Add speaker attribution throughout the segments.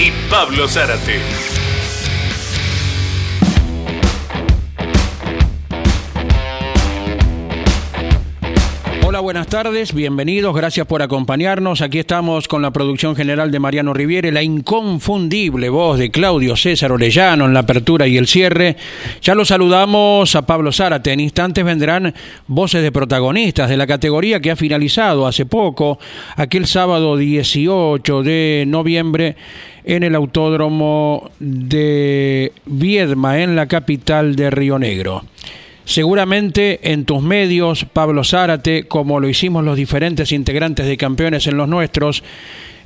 Speaker 1: y Pablo Zárate.
Speaker 2: Buenas tardes, bienvenidos, gracias por acompañarnos. Aquí estamos con la producción general de Mariano Riviere, la inconfundible voz de Claudio César Orellano en la apertura y el cierre. Ya lo saludamos a Pablo Zárate. En instantes vendrán voces de protagonistas de la categoría que ha finalizado hace poco, aquel sábado 18 de noviembre en el autódromo de Viedma, en la capital de Río Negro. Seguramente en tus medios, Pablo Zárate, como lo hicimos los diferentes integrantes de campeones en los nuestros,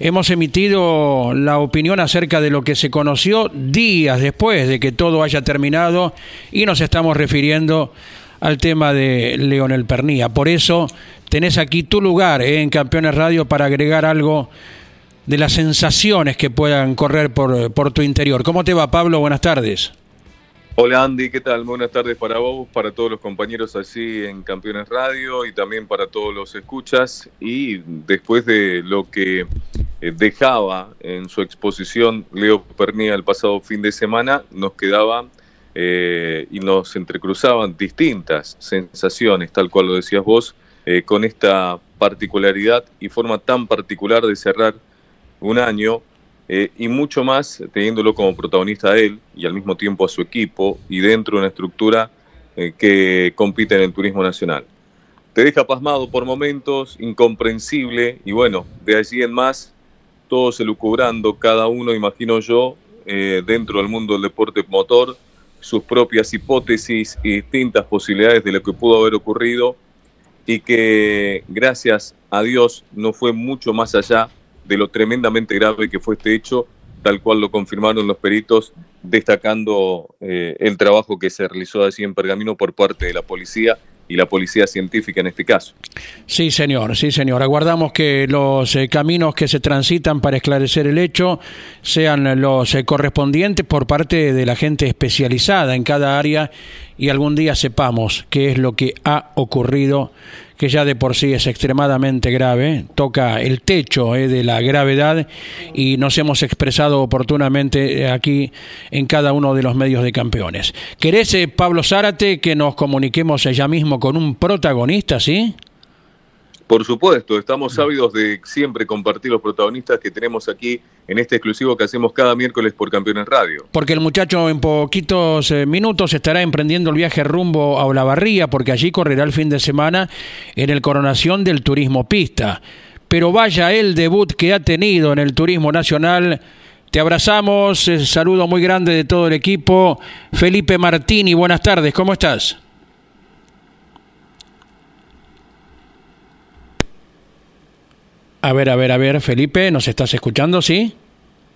Speaker 2: hemos emitido la opinión acerca de lo que se conoció días después de que todo haya terminado y nos estamos refiriendo al tema de Leonel Pernía. Por eso tenés aquí tu lugar eh, en Campeones Radio para agregar algo de las sensaciones que puedan correr por, por tu interior. ¿Cómo te va, Pablo? Buenas tardes.
Speaker 3: Hola Andy, ¿qué tal? Buenas tardes para vos, para todos los compañeros así en Campeones Radio y también para todos los escuchas. Y después de lo que eh, dejaba en su exposición Leo Pernía el pasado fin de semana, nos quedaba eh, y nos entrecruzaban distintas sensaciones, tal cual lo decías vos, eh, con esta particularidad y forma tan particular de cerrar un año eh, y mucho más teniéndolo como protagonista a él y al mismo tiempo a su equipo y dentro de una estructura eh, que compite en el turismo nacional. Te deja pasmado por momentos, incomprensible y bueno, de allí en más, todos elucubrando, cada uno, imagino yo, eh, dentro del mundo del deporte motor, sus propias hipótesis y distintas posibilidades de lo que pudo haber ocurrido y que gracias a Dios no fue mucho más allá de lo tremendamente grave que fue este hecho, tal cual lo confirmaron los peritos, destacando eh, el trabajo que se realizó allí en Pergamino por parte de la policía y la policía científica en este caso.
Speaker 2: Sí, señor, sí, señor. Aguardamos que los eh, caminos que se transitan para esclarecer el hecho sean los eh, correspondientes por parte de la gente especializada en cada área y algún día sepamos qué es lo que ha ocurrido que ya de por sí es extremadamente grave, toca el techo eh, de la gravedad y nos hemos expresado oportunamente eh, aquí en cada uno de los medios de campeones. ¿Querés, eh, Pablo Zárate, que nos comuniquemos ya mismo con un protagonista, sí?
Speaker 3: Por supuesto, estamos ávidos de siempre compartir los protagonistas que tenemos aquí en este exclusivo que hacemos cada miércoles por Campeones Radio.
Speaker 2: Porque el muchacho en poquitos eh, minutos estará emprendiendo el viaje rumbo a Olavarría, porque allí correrá el fin de semana en el coronación del turismo pista. Pero vaya el debut que ha tenido en el turismo nacional. Te abrazamos, eh, saludo muy grande de todo el equipo. Felipe Martini, buenas tardes, ¿cómo estás? A ver, a ver, a ver, Felipe, ¿nos estás escuchando? ¿Sí?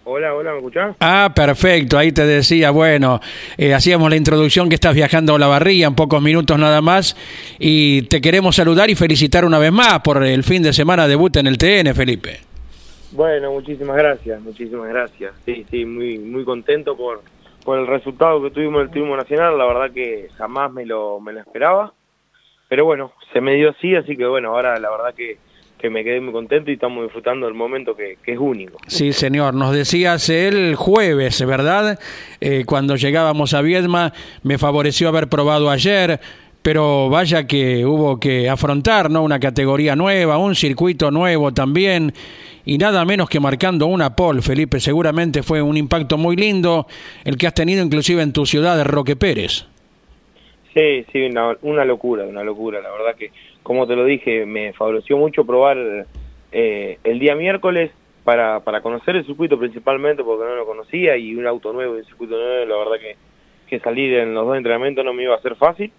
Speaker 4: Hola, hola, ¿me escuchás?
Speaker 2: Ah, perfecto, ahí te decía, bueno, eh, hacíamos la introducción que estás viajando a la barría en pocos minutos nada más y te queremos saludar y felicitar una vez más por el fin de semana debut en el TN, Felipe.
Speaker 4: Bueno, muchísimas gracias, muchísimas gracias. Sí, sí, muy muy contento por, por el resultado que tuvimos en el Turismo Nacional, la verdad que jamás me lo, me lo esperaba, pero bueno, se me dio así, así que bueno, ahora la verdad que que me quedé muy contento y estamos disfrutando del momento que, es único.
Speaker 2: Sí, señor, nos decías el jueves, ¿verdad? Eh, cuando llegábamos a Viedma, me favoreció haber probado ayer, pero vaya que hubo que afrontar, ¿no? Una categoría nueva, un circuito nuevo también, y nada menos que marcando una pole, Felipe, seguramente fue un impacto muy lindo el que has tenido inclusive en tu ciudad, Roque Pérez.
Speaker 4: Sí, sí, una, una locura, una locura, la verdad que como te lo dije, me favoreció mucho probar eh, el día miércoles para, para conocer el circuito principalmente porque no lo conocía y un auto nuevo un circuito nuevo, la verdad que, que salir en los dos entrenamientos no me iba a ser fácil.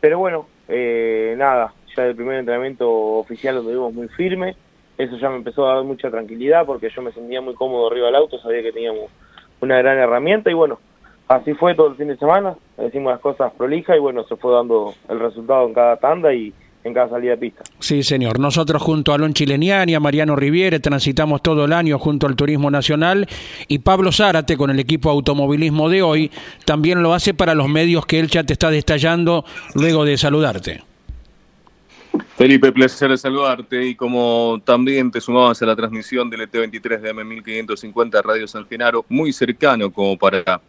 Speaker 4: Pero bueno, eh, nada, ya el primer entrenamiento oficial lo tuvimos muy firme, eso ya me empezó a dar mucha tranquilidad porque yo me sentía muy cómodo arriba del auto, sabía que teníamos una gran herramienta y bueno, así fue todo el fin de semana, decimos las cosas prolijas y bueno, se fue dando el resultado en cada tanda y en cada salida de pista.
Speaker 2: Sí, señor. Nosotros junto a Alon Chileniani, a Mariano Riviere, transitamos todo el año junto al Turismo Nacional y Pablo Zárate con el equipo automovilismo de hoy también lo hace para los medios que él ya te está destallando luego de saludarte.
Speaker 3: Felipe, placer saludarte y como también te sumabas a la transmisión del ET23 de M1550 Radio San Genaro, muy cercano como para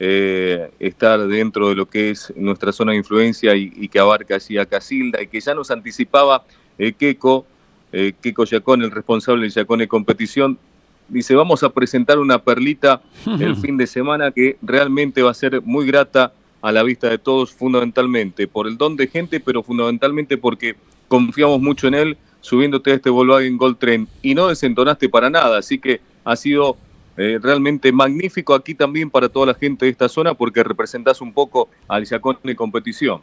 Speaker 3: eh, estar dentro de lo que es nuestra zona de influencia y, que abarca así a Casilda y que ya nos anticipaba eh, Keco, eh, Keco Yacón, el responsable de Yacón de competición, dice vamos a presentar una perlita el fin de semana que realmente va a ser muy grata a la vista de todos fundamentalmente por el don de gente, pero fundamentalmente porque confiamos mucho en él subiéndote a este Volkswagen Gold Train y no desentonaste para nada, así que ha sido eh, realmente magnífico aquí también para toda la gente de esta zona porque representás un poco al Yacón competición.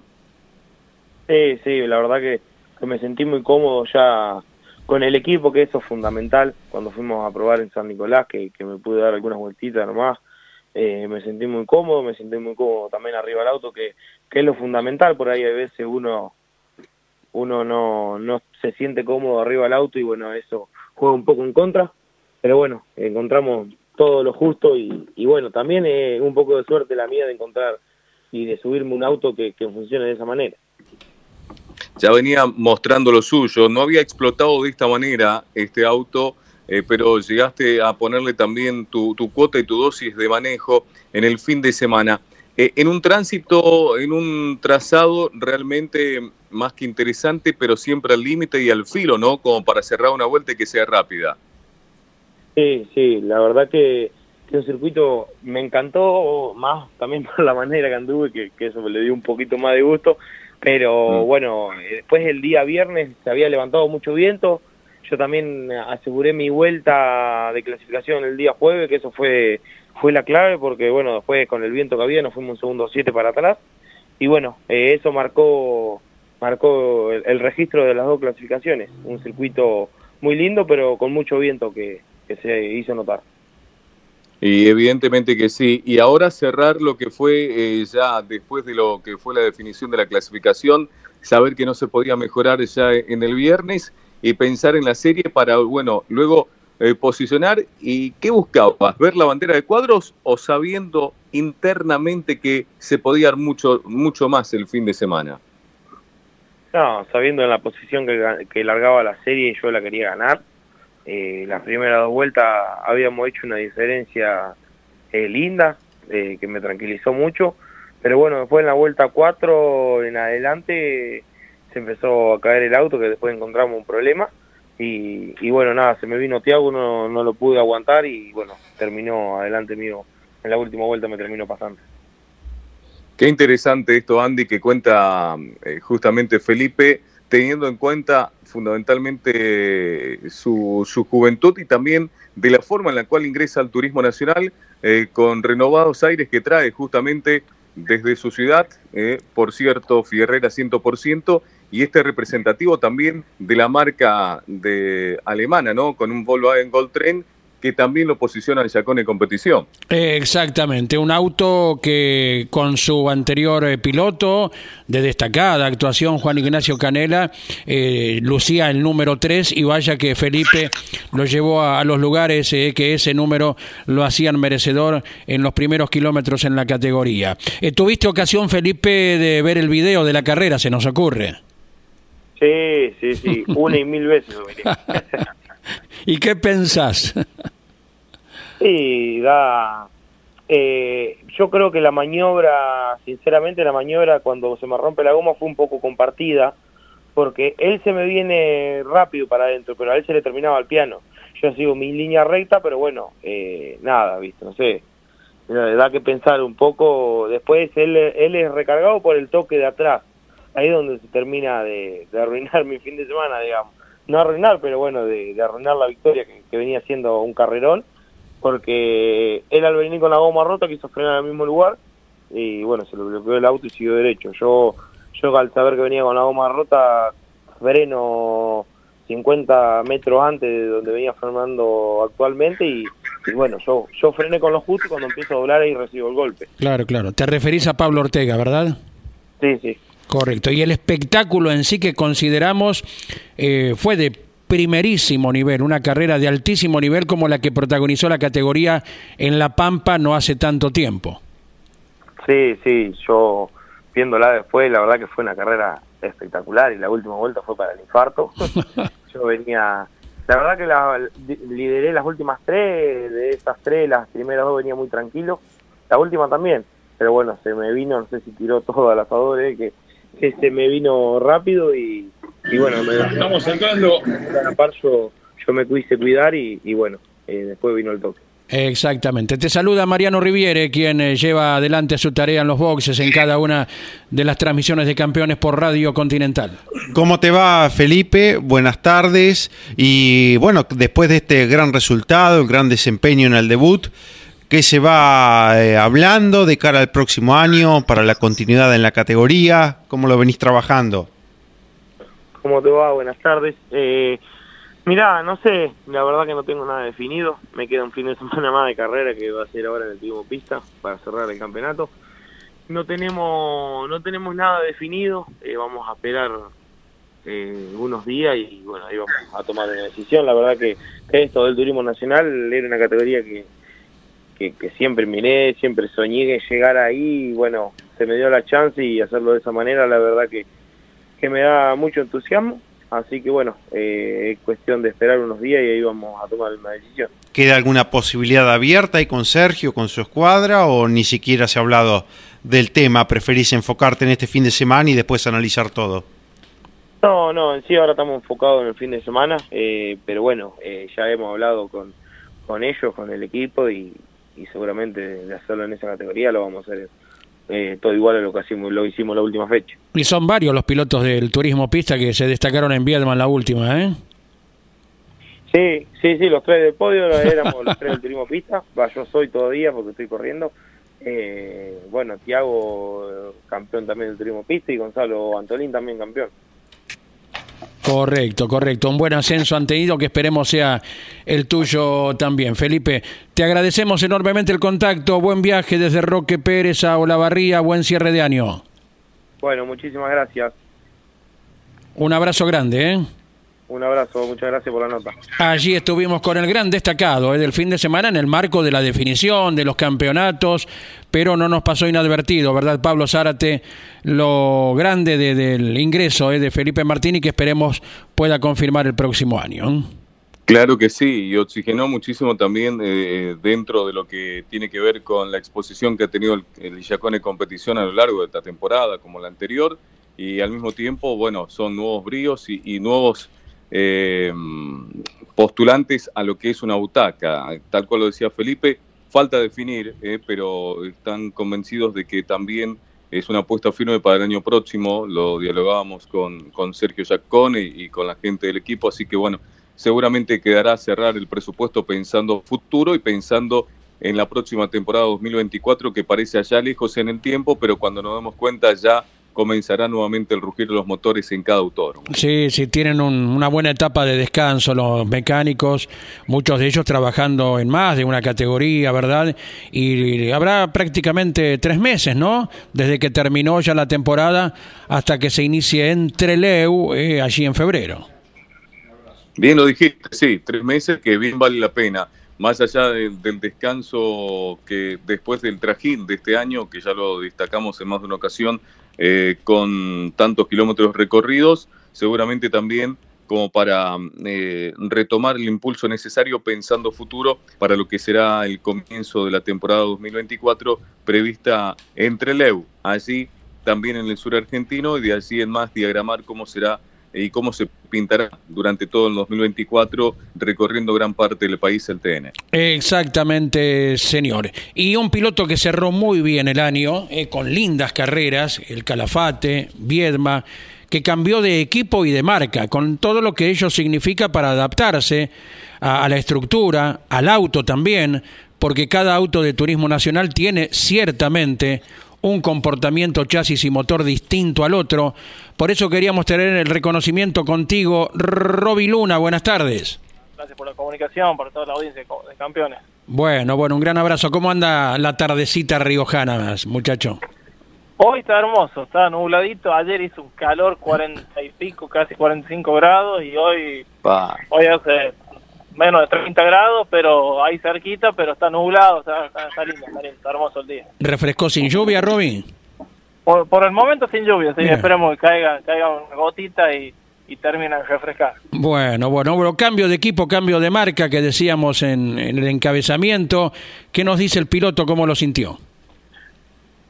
Speaker 4: Sí, sí, la verdad que, me sentí muy cómodo ya con el equipo, que eso es fundamental, cuando fuimos a probar en San Nicolás, que, que me pude dar algunas vueltitas nomás, eh, me sentí muy cómodo, me sentí muy cómodo también arriba del auto, que, que es lo fundamental, por ahí a veces uno uno no, no se siente cómodo arriba del auto y bueno, eso juega un poco en contra, pero bueno, encontramos todo lo justo y, bueno, también es un poco de suerte la mía de encontrar y de subirme un auto que, que funcione de esa manera.
Speaker 3: Ya venía mostrando lo suyo, no había explotado de esta manera este auto, eh, pero llegaste a ponerle también tu, tu cuota y tu dosis de manejo en el fin de semana. Eh, en un tránsito, en un trazado realmente más que interesante, pero siempre al límite y al filo, ¿no? Como para cerrar una vuelta y que sea rápida.
Speaker 4: Sí, sí, la verdad que, que un circuito me encantó, más también por la manera que anduve, que, que eso me le dio un poquito más de gusto, pero mm. bueno, eh, después el día viernes se había levantado mucho viento, yo también aseguré mi vuelta de clasificación el día jueves, que eso fue fue la clave porque, bueno, después con el viento que había nos fuimos un segundo siete para atrás y bueno, eh, eso marcó marcó el, registro de las dos clasificaciones. Un circuito muy lindo, pero con mucho viento que, que se hizo notar.
Speaker 3: Y evidentemente que sí. Y ahora cerrar lo que fue eh, ya después de lo que fue la definición de la clasificación, saber que no se podía mejorar ya en el viernes y pensar en la serie para, bueno, luego eh, posicionar y qué buscabas, ver la bandera de cuadros o sabiendo internamente que se podía dar mucho, mucho más el fin de semana?
Speaker 4: No, sabiendo en la posición que, que largaba la serie yo la quería ganar. Eh, las primeras dos vueltas habíamos hecho una diferencia eh, linda, eh, que me tranquilizó mucho, pero bueno, después en la vuelta 4 en adelante se empezó a caer el auto, que después encontramos un problema, y, bueno, nada, se me vino Tiago, no, no lo pude aguantar y bueno, terminó adelante mío, en la última vuelta me terminó pasando.
Speaker 3: Qué interesante esto, Andy, que cuenta eh, justamente Felipe, teniendo en cuenta fundamentalmente su, su, juventud y también de la forma en la cual ingresa al turismo nacional eh, con renovados aires que trae justamente desde su ciudad, eh, por cierto, Fierrera 100%, y este representativo también de la marca de alemana, ¿no? Con un Volkswagen Gold Train que también lo posiciona en Chacón en competición.
Speaker 2: Exactamente, un auto que con su anterior eh, piloto de destacada actuación, Juan Ignacio Canela, eh, lucía el número 3 y vaya que Felipe lo llevó a, los lugares eh, que ese número lo hacían merecedor en los primeros kilómetros en la categoría. ¿Tuviste ocasión, Felipe, de ver el video de la carrera, se nos ocurre?
Speaker 4: Sí, sí, sí, una y mil veces.
Speaker 2: ¿Y qué pensás?
Speaker 4: Sí, da... Eh, yo creo que la maniobra, sinceramente la maniobra cuando se me rompe la goma fue un poco compartida, porque él se me viene rápido para adentro, pero a él se le terminaba el piano. Yo sigo mi línea recta, pero bueno, eh, nada, viste, no sé, da que pensar un poco. Después él, él es recargado por el toque de atrás, ahí es donde se termina de, arruinar mi fin de semana, digamos. No arruinar, pero bueno, de, arruinar la victoria que venía siendo un carrerón porque él al venir con la goma rota quiso frenar en el mismo lugar y bueno, se lo bloqueó el auto y siguió derecho. Yo, yo al saber que venía con la goma rota, freno 50 metros antes de donde venía frenando actualmente y, bueno, yo, yo frené con lo justo cuando empiezo a doblar ahí recibo el golpe.
Speaker 2: Claro, claro. Te referís a Pablo Ortega, ¿verdad?
Speaker 4: Sí, sí.
Speaker 2: Correcto. Y el espectáculo en sí que consideramos eh, fue de primerísimo nivel, una carrera de altísimo nivel como la que protagonizó la categoría en La Pampa no hace tanto tiempo.
Speaker 4: Sí, sí, yo viéndola después, la verdad que fue una carrera espectacular y la última vuelta fue para el infarto. yo venía, la verdad que la, lideré las últimas tres, de esas tres, las primeras dos venía muy tranquilo, la última también, pero bueno, se me vino, no sé si tiró todo al asador, eh, que, que se me vino rápido y, y bueno, me, estamos sacando. Yo, yo me quise cuidar y, y bueno, eh, después vino el toque.
Speaker 2: Exactamente. Te saluda Mariano Riviere, quien eh, lleva adelante su tarea en los boxes en cada una de las transmisiones de campeones por Radio Continental.
Speaker 5: ¿Cómo te va, Felipe? Buenas tardes. Y bueno, después de este gran resultado, el gran desempeño en el debut, ¿qué se va eh, hablando de cara al próximo año para la continuidad en la categoría? ¿Cómo lo venís trabajando?
Speaker 4: ¿Cómo te va? Buenas tardes. Eh, mirá, no sé, la verdad que no tengo nada definido. Me queda un fin de semana más de carrera que va a ser ahora en el Timo Pista para cerrar el campeonato. No tenemos, no tenemos nada definido. Eh, vamos a esperar eh, unos días y bueno, ahí vamos a tomar una decisión. La verdad que, esto del turismo nacional era una categoría que, que, que, siempre miré, siempre soñé que llegar ahí y bueno, se me dio la chance y hacerlo de esa manera, la verdad que que me da mucho entusiasmo. Así que bueno, eh, es cuestión de esperar unos días y ahí vamos a tomar una decisión.
Speaker 5: ¿Queda alguna posibilidad abierta ahí con Sergio, con su escuadra o ni siquiera se ha hablado del tema? ¿Preferís enfocarte en este fin de semana y después analizar todo?
Speaker 4: No, no, en sí ahora estamos enfocados en el fin de semana, eh, pero bueno, eh, ya hemos hablado con, con ellos, con el equipo y, y seguramente de hacerlo en esa categoría lo vamos a hacer eh, todo igual a lo que hicimos, lo hicimos la última fecha.
Speaker 2: Y son varios los pilotos del turismo pista que se destacaron en Viedma la última, ¿eh?
Speaker 4: Sí, sí, sí, los tres del podio éramos los tres del turismo pista. Va, yo soy todavía porque estoy corriendo. Eh, bueno, Tiago, campeón también del turismo pista, y Gonzalo Antolín también campeón.
Speaker 2: Correcto, correcto. Un buen ascenso han tenido que esperemos sea el tuyo también. Felipe, te agradecemos enormemente el contacto. Buen viaje desde Roque Pérez a Olavarría. Buen cierre de año.
Speaker 4: Bueno, muchísimas gracias.
Speaker 2: Un abrazo grande, ¿eh?
Speaker 4: Un abrazo, muchas gracias por la nota.
Speaker 2: Allí estuvimos con el gran destacado ¿eh? del fin de semana en el marco de la definición de los campeonatos, pero no nos pasó inadvertido, ¿verdad, Pablo Zárate? Lo grande del ingreso ¿eh? de Felipe Martini que esperemos pueda confirmar el próximo año.
Speaker 3: Claro que sí, y oxigenó muchísimo también eh, dentro de lo que tiene que ver con la exposición que ha tenido el, el en competición a lo largo de esta temporada, como la anterior, y al mismo tiempo, bueno, son nuevos bríos y, y nuevos eh, postulantes a lo que es una butaca. Tal cual lo decía Felipe, falta definir, eh, pero están convencidos de que también es una apuesta firme para el año próximo. Lo dialogábamos con, con Sergio Giacone y, con la gente del equipo, así que bueno, seguramente quedará cerrar el presupuesto pensando futuro y pensando en la próxima temporada 2024 que parece allá lejos en el tiempo, pero cuando nos damos cuenta ya comenzará nuevamente el rugir de los motores en cada autódromo.
Speaker 2: Sí, sí, tienen una buena etapa de descanso los mecánicos, muchos de ellos trabajando en más de una categoría, ¿verdad? Y habrá prácticamente tres meses, ¿no? Desde que terminó ya la temporada hasta que se inicie entre Leu eh, allí en febrero.
Speaker 3: Bien lo dijiste, sí, tres meses que bien vale la pena más allá del descanso que después del trajín de este año, que ya lo destacamos en más de una ocasión, eh, con tantos kilómetros recorridos, seguramente también como para eh, retomar el impulso necesario pensando futuro para lo que será el comienzo de la temporada 2024 prevista entre Leu, allí también en el sur argentino y de allí en más diagramar cómo será y cómo se pintará durante todo el 2024 recorriendo gran parte del país el TN.
Speaker 2: Exactamente, señor. Y un piloto que cerró muy bien el año, eh, con lindas carreras, el Calafate, Viedma, que cambió de equipo y de marca, con todo lo que ello significa para adaptarse a, a la estructura, al auto también, porque cada auto de turismo nacional tiene ciertamente un comportamiento chasis y motor distinto al otro. Por eso queríamos tener el reconocimiento contigo. Roby Luna, buenas tardes.
Speaker 6: Gracias por la comunicación, por toda la audiencia de campeones.
Speaker 2: Bueno, bueno, un gran abrazo. ¿Cómo anda la tardecita riojana, muchacho?
Speaker 6: Hoy está hermoso, está nubladito. Ayer hizo un calor cuarenta y pico, casi 45 grados, y hoy, hoy hace menos de 30 grados, pero ahí cerquita, pero está nublado, está, lindo, está, hermoso el día.
Speaker 2: ¿Refrescó sin lluvia, Robin?
Speaker 6: Por, el momento sin lluvia, sí, esperemos que caiga, caiga una gotita y, y termina de refrescar.
Speaker 2: Bueno, bueno, bueno, cambio de equipo, cambio de marca que decíamos en, en el encabezamiento. ¿Qué nos dice el piloto? ¿Cómo lo sintió?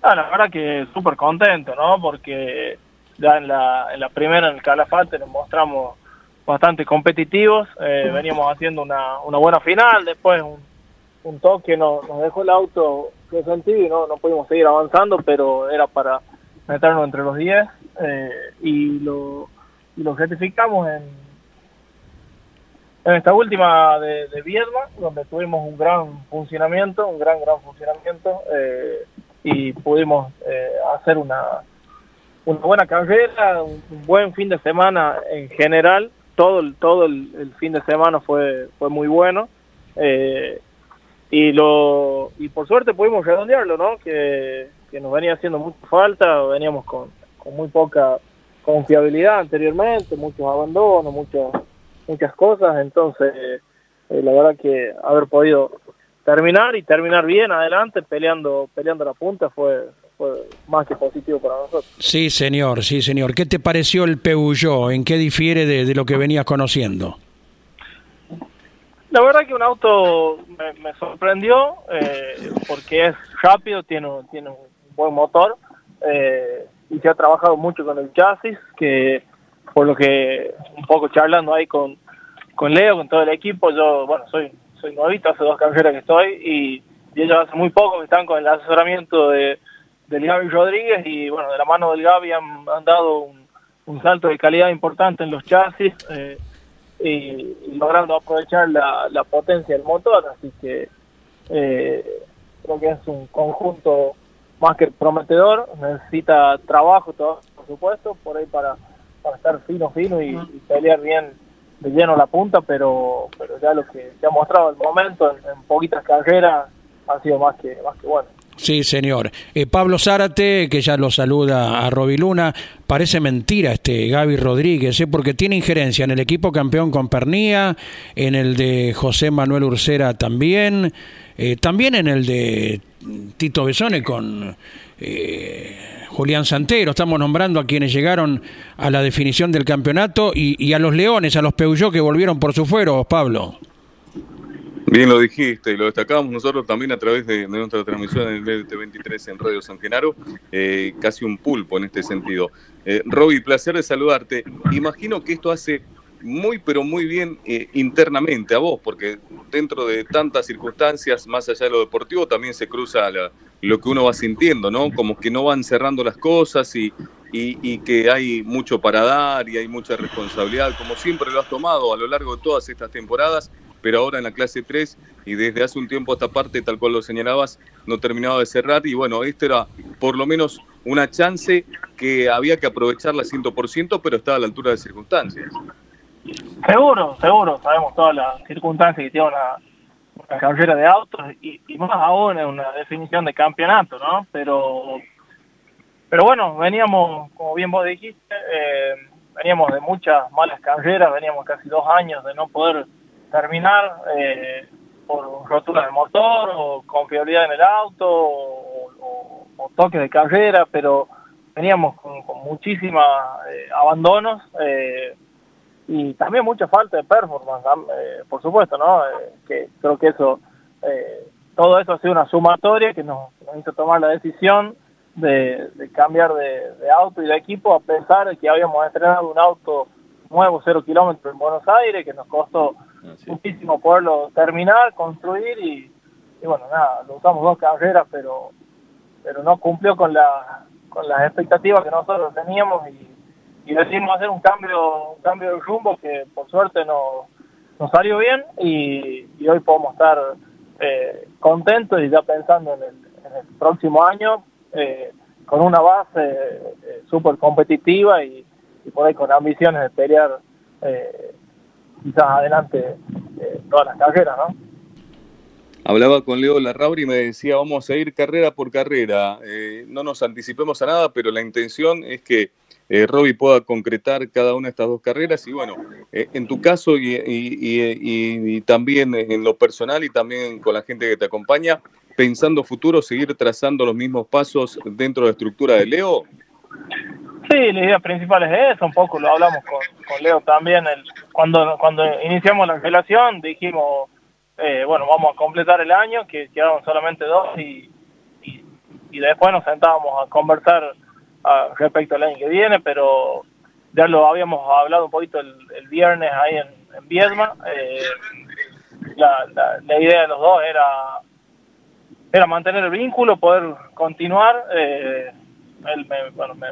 Speaker 6: Ah, la verdad que súper contento, ¿no? Porque ya en la, en la primera, en el Calafate, nos mostramos bastante competitivos. Eh, veníamos haciendo una, una buena final, después un, un toque nos, nos dejó el auto sentido y no, no pudimos seguir avanzando, pero era para meternos entre los 10 eh, y, lo, y lo certificamos en, en esta última de, de Viedma, donde tuvimos un gran funcionamiento, un gran, gran funcionamiento. Eh, y pudimos eh, hacer una, una buena carrera, un, buen fin de semana en general. Todo el, todo el, fin de semana fue, fue muy bueno. Y lo y por suerte pudimos redondearlo, ¿no? Que, que nos venía haciendo mucha falta, veníamos con, con muy poca confiabilidad anteriormente, muchos abandonos, muchas muchas cosas, entonces eh, la verdad que haber podido terminar y terminar bien adelante peleando peleando la punta fue fue más que positivo para nosotros.
Speaker 2: Sí, señor, sí, señor. ¿Qué te pareció el Peugeot? ¿En qué difiere de, lo que venías conociendo?
Speaker 6: La verdad que un auto me, sorprendió eh, porque es rápido, tiene, tiene un buen motor eh, y se ha trabajado mucho con el chasis, que por lo que un poco charlando ahí con, con Leo, con todo el equipo, yo, bueno, soy soy nuevito, hace dos carreras que estoy y, ellos hace muy poco que están con el asesoramiento de, del Gaby Rodríguez y bueno, de la mano del Gaby han, dado un, salto de calidad importante en los chasis eh, y, logrando aprovechar la, la, potencia del motor, así que eh, creo que es un conjunto más que prometedor, necesita trabajo todo, por supuesto, por ahí para, para estar fino, fino y pelear bien de lleno la punta, pero, pero ya lo que se ha mostrado el momento en, poquitas carreras ha sido más que, más que bueno.
Speaker 2: Sí, señor. Eh, Pablo Zárate, que ya lo saluda a Robiluna, parece mentira este Gaby Rodríguez, ¿eh? porque tiene injerencia en el equipo campeón con Pernía, en el de José Manuel Ursera también, eh, también en el de Tito Besone con eh, Julián Santero. Estamos nombrando a quienes llegaron a la definición del campeonato y, a los Leones, a los Peugeot que volvieron por su fuero, Pablo.
Speaker 3: Bien lo dijiste y lo destacamos nosotros también a través de, nuestra transmisión en el BT23 en Radio San Genaro, eh, casi un pulpo en este sentido. Eh, Roby, placer de saludarte. Imagino que esto hace muy, pero muy bien eh, internamente a vos, porque dentro de tantas circunstancias, más allá de lo deportivo, también se cruza lo que uno va sintiendo, ¿no? Como que no van cerrando las cosas y, y, que hay mucho para dar y hay mucha responsabilidad, como siempre lo has tomado a lo largo de todas estas temporadas, pero ahora en la clase 3 y desde hace un tiempo esta parte, tal cual lo señalabas, no terminaba de cerrar y bueno, esto era por lo menos una chance que había que aprovecharla 100%, pero estaba a la altura de circunstancias.
Speaker 6: Seguro, seguro, sabemos todas las circunstancias que tiene una, carrera de autos y, más aún en una definición de campeonato, ¿no? Pero, pero bueno, veníamos, como bien vos dijiste, eh, veníamos de muchas malas carreras, veníamos casi dos años de no poder terminar eh, por rotura de motor o confiabilidad en el auto o, o, toques de carrera, pero veníamos con, con muchísimos eh, abandonos. Eh, y también mucha falta de performance, eh, por supuesto, ¿no? Eh, que creo que eso, todo eso ha sido una sumatoria que nos, hizo tomar la decisión de, cambiar de, auto y de equipo, a pesar de que habíamos estrenado un auto nuevo, cero kilómetros en Buenos Aires, que nos costó muchísimo poderlo terminar, construir y, bueno, nada, lo usamos dos carreras, pero pero no cumplió con la con las expectativas que nosotros teníamos y y decidimos hacer un cambio, un cambio de rumbo que por suerte nos, nos salió bien y, hoy podemos estar eh, contentos y ya pensando en el, próximo año, eh, con una base eh, súper competitiva y, y, por ahí con ambiciones de pelear eh, quizás adelante eh, todas las carreras, ¿no?
Speaker 3: Hablaba con Leo Larrauri y me decía, vamos a ir carrera por carrera, no nos anticipemos a nada, pero la intención es que eh, Robbie pueda concretar cada una de estas dos carreras. Y bueno, en tu caso y, y, también en lo personal y también con la gente que te acompaña, pensando futuro, seguir trazando los mismos pasos dentro de la estructura de Leo?
Speaker 6: Sí, la idea principal es eso, un poco lo hablamos con, Leo también. El, cuando, cuando iniciamos la relación dijimos, eh, bueno, vamos a completar el año, que quedaron solamente dos y, y, después nos sentábamos a conversar respecto al año que viene, pero ya lo habíamos hablado un poquito el, viernes ahí en, en Viedma. Eh, la, la idea de los dos era era mantener el vínculo, poder continuar. Eh, él me, bueno, me,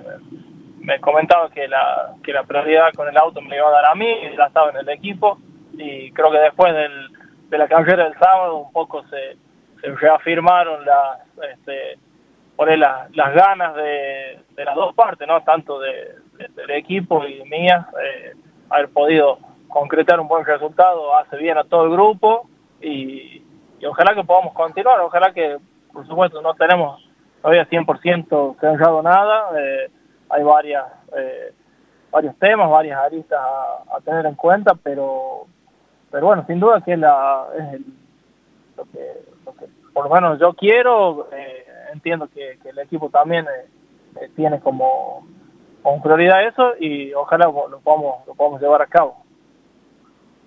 Speaker 6: comentaba que la, que la prioridad con el auto me la iba a dar a mí, ya estaba en el equipo y creo que después del, de la carrera del sábado un poco se, reafirmaron las, este, por las, las ganas de, de, las dos partes, no tanto de, del equipo y mías, eh, haber podido concretar un buen resultado hace bien a todo el grupo y, y ojalá que podamos continuar, ojalá que, por supuesto, no tenemos todavía 100% cerrado nada, eh, hay varias eh, varios temas, varias aristas a, tener en cuenta, pero pero bueno, sin duda que la, es lo, que, por lo menos yo quiero, eh, entiendo que, el equipo también tiene como, como prioridad eso y ojalá lo podamos, lo podamos llevar a cabo.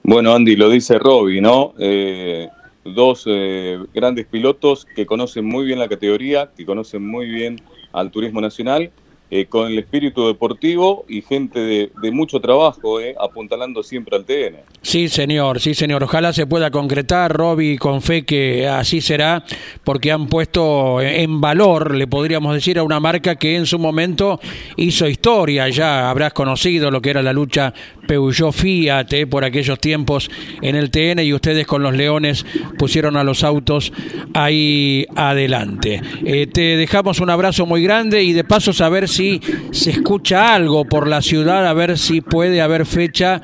Speaker 3: Bueno, Andy, lo dice Robbie, ¿no? Eh, dos eh, grandes pilotos que conocen muy bien la categoría, que conocen muy bien al turismo nacional, eh, con el espíritu deportivo y gente de, de mucho trabajo, eh, apuntalando siempre al TN.
Speaker 2: Sí, señor, sí, señor. Ojalá se pueda concretar, Roby, con fe que así será, porque han puesto en valor, le podríamos decir, a una marca que en su momento hizo historia. Ya habrás conocido lo que era la lucha Peugeot Fiat eh, por aquellos tiempos en el TN y ustedes con los Leones pusieron a los autos ahí adelante. Eh, te dejamos un abrazo muy grande y de paso saber si se escucha algo por la ciudad, a ver si puede haber fecha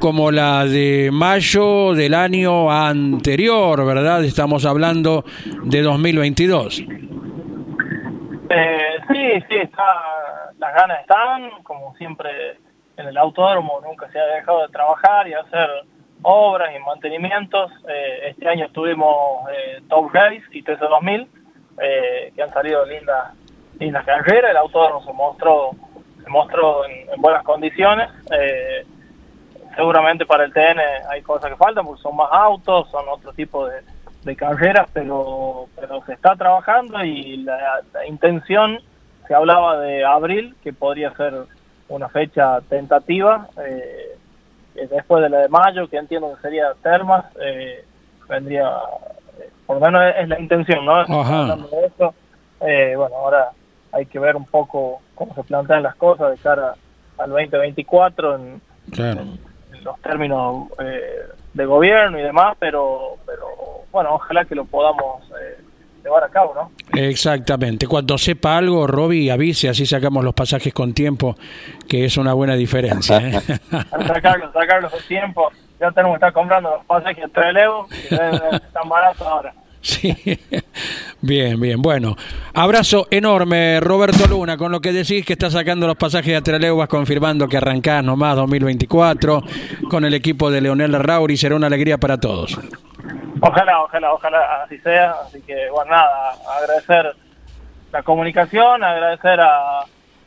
Speaker 2: como la de mayo del año anterior, ¿verdad? Estamos hablando de 2022.
Speaker 6: Eh, sí, sí, las ganas están, como siempre en el autódromo nunca se ha dejado de trabajar y hacer obras y mantenimientos. Eh, este año estuvimos eh, Top Race y TC2000, eh, que han salido lindas lindas carreras. El autódromo se mostró se mostró en, en buenas condiciones. Eh, seguramente para el TN hay cosas que faltan porque son más autos, son otro tipo de, carreras, pero, pero se está trabajando y la, intención, se hablaba de abril, que podría ser una fecha tentativa, eh, después de la de mayo, que entiendo que sería Termas, eh, vendría, eh, por lo menos es, la intención, ¿no? Hablando de eso, bueno, ahora hay que ver un poco cómo se plantean las cosas de cara al 2024 en, claro. los términos eh, de gobierno y demás, pero, pero bueno, ojalá que lo podamos eh, llevar a cabo, ¿no?
Speaker 2: Exactamente. Cuando sepa algo, Roby, avise, así sacamos los pasajes con tiempo, que es una buena diferencia. ¿eh?
Speaker 6: sacarlos, sacarlos con tiempo. Ya tenemos que estar comprando los pasajes entre el Evo, que están baratos ahora.
Speaker 2: Sí, bien, bien. Bueno, abrazo enorme, Roberto Luna, con lo que decís que está sacando los pasajes a Treleguas, confirmando que arrancás nomás 2024 con el equipo de Leonel Rauri, será una alegría para todos.
Speaker 6: Ojalá, ojalá, ojalá así sea. Así que, bueno, nada, agradecer la comunicación, agradecer a,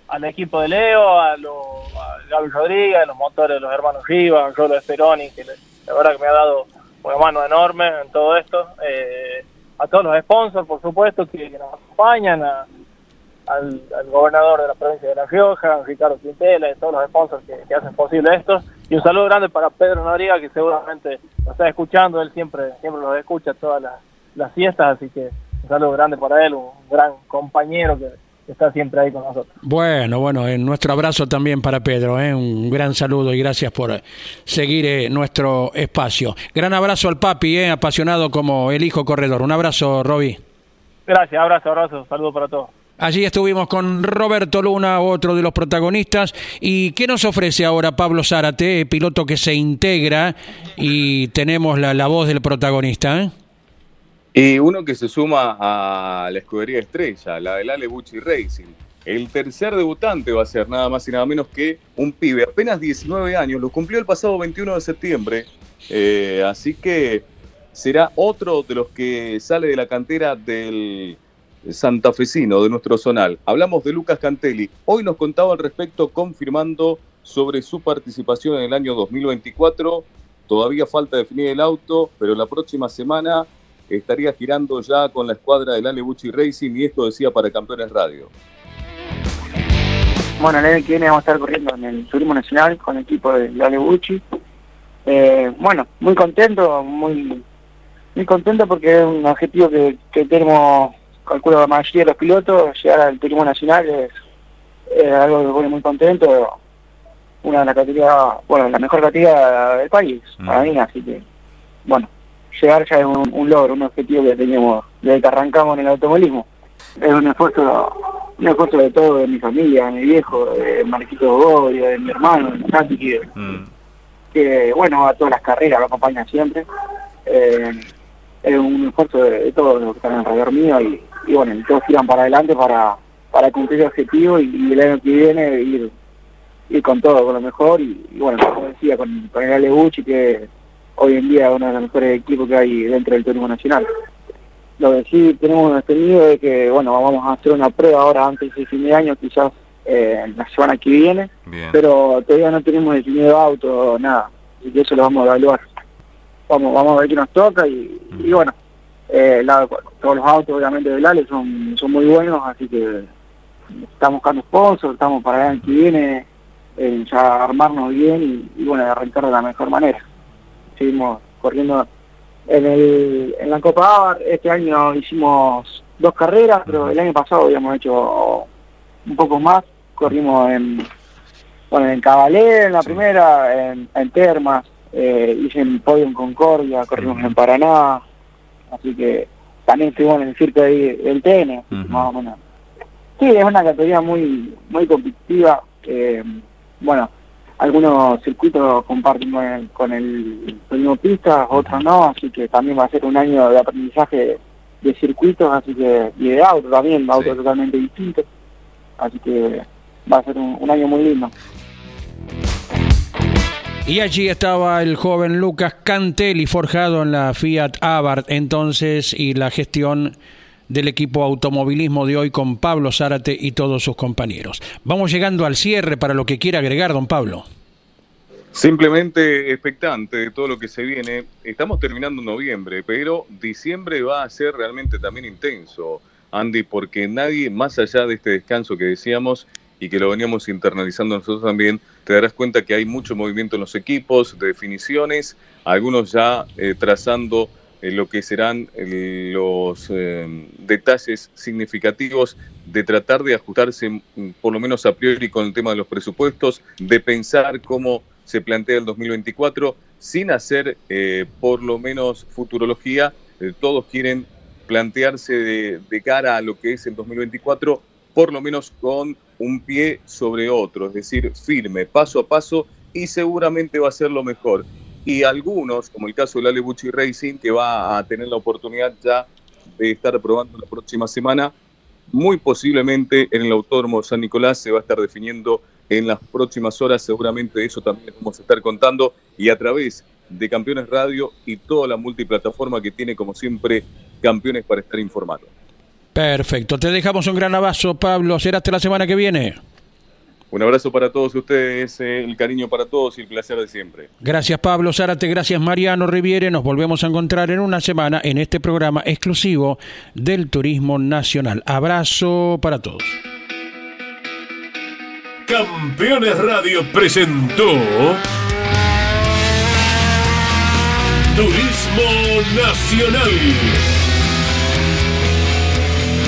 Speaker 6: al equipo de Leo, a, lo, Gabriel Rodríguez, a los motores de los hermanos Rivas, a Rolo Esperoni, que la verdad que me ha dado una mano enorme en todo esto. Eh, a todos los sponsors, por supuesto, que, nos acompañan, al, gobernador de la provincia de La Rioja, Ricardo Quintela, y todos los sponsors que, hacen posible esto. Y un saludo grande para Pedro Noriega, que seguramente lo está escuchando, él siempre siempre los escucha todas las, las fiestas, así que un saludo grande para él, un gran compañero que está siempre ahí con nosotros.
Speaker 2: Bueno, bueno, en nuestro abrazo también para Pedro, ¿eh? un gran saludo y gracias por seguir eh, nuestro espacio. Gran abrazo al papi, ¿eh? apasionado como el hijo corredor. Un abrazo, Roby.
Speaker 6: Gracias, abrazo, abrazo, saludo para todos.
Speaker 2: Allí estuvimos con Roberto Luna, otro de los protagonistas. ¿Y qué nos ofrece ahora Pablo Zárate, piloto que se integra y tenemos la, la voz del protagonista? ¿eh?
Speaker 3: Y uno que se suma a la escudería estrella, la del Ale Bucci Racing. El tercer debutante va a ser nada más y nada menos que un pibe, apenas 19 años, lo cumplió el pasado 21 de septiembre, eh, así que será otro de los que sale de la cantera del santafesino, de nuestro zonal. Hablamos de Lucas Cantelli. Hoy nos contaba al respecto confirmando sobre su participación en el año 2024. Todavía falta definir el auto, pero la próxima semana estaría girando ya con la escuadra del Ale Bucci Racing y esto decía para Campeones Radio.
Speaker 7: Bueno, el año que viene vamos a estar corriendo en el Turismo Nacional con el equipo de Ale Bucci. Eh, bueno, muy contento, muy muy contento porque es un objetivo que tenemos, calculo la mayoría de los pilotos, llegar al turismo nacional es, algo que me pone muy contento, una de las categorías, bueno, la mejor categoría del país, para mí, así que, bueno, llegar ya es un, logro, un objetivo que teníamos desde que arrancamos en el automovilismo. Es un esfuerzo, un esfuerzo de todo, de mi familia, de mi viejo, de Marquito Goya, de mi hermano, de Santi, que, que, bueno, a todas las carreras lo acompaña siempre. Eh, es un esfuerzo de, todos los que están alrededor mío y, y bueno, todos giran para adelante para, para cumplir el objetivo y, el año que viene ir, ir con todo, con lo mejor y, bueno, como decía, con, con el Ale Bucci, que hoy en día es uno de los mejores equipos que hay dentro del turismo nacional. Lo que sí tenemos entendido es que, bueno, vamos a hacer una prueba ahora antes de fin de año, quizás eh, la semana que viene, pero todavía no tenemos definido auto, nada, así que eso lo vamos a evaluar. Vamos, vamos a ver qué nos toca y, bueno, eh, todos los autos obviamente del Ale son, son muy buenos, así que estamos buscando sponsors, estamos para el año que viene eh, ya armarnos bien y, bueno, arrancar de la mejor manera. Seguimos corriendo en, el, en la Copa Abar, este año hicimos dos carreras, pero el año pasado habíamos hecho un poco más, corrimos en, bueno, en Cabalé en la primera, en, en Termas, eh, hice el podio en Concordia, corrimos en Paraná, así que también estuvimos en el circo ahí del TN, más o menos. Sí, es una categoría muy muy competitiva. Eh, bueno, algunos circuitos comparten con el, con pista, otros no, así que también va a ser un año de aprendizaje de circuitos, así que y de auto también, auto totalmente distinto, así que va a ser un año muy lindo.
Speaker 2: Y allí estaba el joven Lucas Cantelli, forjado en la Fiat Abarth entonces, y la gestión del equipo automovilismo de hoy con Pablo Zárate y todos sus compañeros. Vamos llegando al cierre para lo que quiera agregar, don Pablo.
Speaker 3: Simplemente expectante de todo lo que se viene. Estamos terminando noviembre, pero diciembre va a ser realmente también intenso, Andy, porque nadie, más allá de este descanso que decíamos, y que lo veníamos internalizando nosotros también, te darás cuenta que hay mucho movimiento en los equipos, de definiciones, algunos ya eh, trazando eh, lo que serán eh, los detalles significativos de tratar de ajustarse mm, por lo menos a priori con el tema de los presupuestos, de pensar cómo se plantea el 2024 sin hacer por lo menos futurología. todos quieren plantearse de, de cara a lo que es el 2024, por lo menos con un pie sobre otro, es decir, firme, paso a paso, y seguramente va a ser lo mejor. Y algunos, como el caso del Ale Bucci Racing, que va a tener la oportunidad ya de estar probando la próxima semana, muy posiblemente en el Autódromo San Nicolás se va a estar definiendo en las próximas horas, seguramente eso también vamos a estar contando, y a través de Campeones Radio y toda la multiplataforma que tiene, como siempre, Campeones para estar informados.
Speaker 2: Perfecto. Te dejamos un gran abrazo, Pablo. Será hasta la semana que viene.
Speaker 3: Un abrazo para todos ustedes, eh, el cariño para todos y el placer de siempre.
Speaker 2: Gracias Pablo Zárate, gracias Mariano Riviere. Nos volvemos a encontrar en una semana en este programa exclusivo del Turismo Nacional. Abrazo para todos.
Speaker 1: Campeones Radio presentó Turismo Nacional